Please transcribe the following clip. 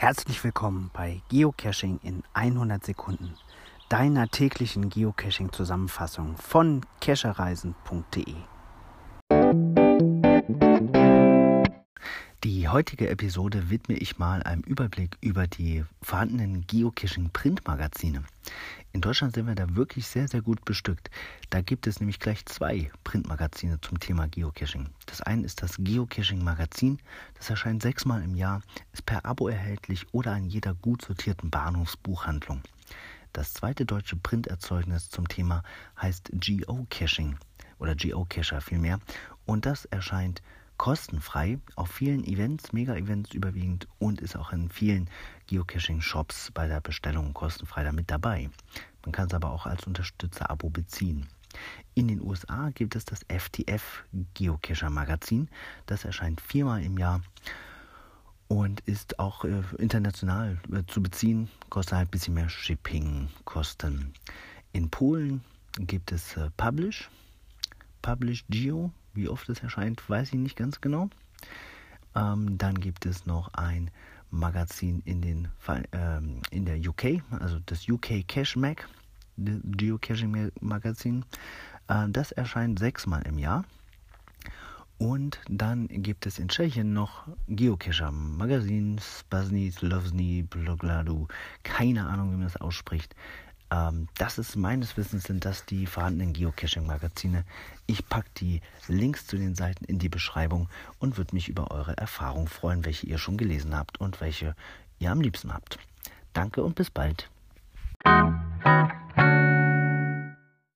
Herzlich willkommen bei Geocaching in 100 Sekunden, deiner täglichen Geocaching-Zusammenfassung von cachereisen.de. Die heutige Episode widme ich mal einem Überblick über die vorhandenen Geocaching-Printmagazine. In Deutschland sind wir da wirklich sehr, sehr gut bestückt. Da gibt es nämlich gleich zwei Printmagazine zum Thema Geocaching. Das eine ist das Geocaching-Magazin. Das erscheint sechsmal im Jahr, ist per Abo erhältlich oder an jeder gut sortierten Bahnhofsbuchhandlung. Das zweite deutsche Printerzeugnis zum Thema heißt Geocaching oder Geocacher vielmehr und das erscheint kostenfrei auf vielen Events, Mega-Events überwiegend und ist auch in vielen Geocaching-Shops bei der Bestellung kostenfrei damit dabei. Man kann es aber auch als Unterstützer-Abo beziehen. In den USA gibt es das FTF Geocacher Magazin. Das erscheint viermal im Jahr und ist auch äh, international äh, zu beziehen. Kostet halt ein bisschen mehr Shipping-Kosten. In Polen gibt es äh, Publish, Publish Geo wie oft es erscheint, weiß ich nicht ganz genau. Ähm, dann gibt es noch ein Magazin in, den, ähm, in der UK, also das UK Cash Mag, Geocaching Magazin. Äh, das erscheint sechsmal im Jahr. Und dann gibt es in Tschechien noch Geocacher Magazin, Spasny, Slovny, Blogladu, keine Ahnung, wie man das ausspricht. Ähm, das ist meines Wissens sind das die vorhandenen Geocaching-Magazine. Ich packe die Links zu den Seiten in die Beschreibung und würde mich über eure Erfahrungen freuen, welche ihr schon gelesen habt und welche ihr am liebsten habt. Danke und bis bald.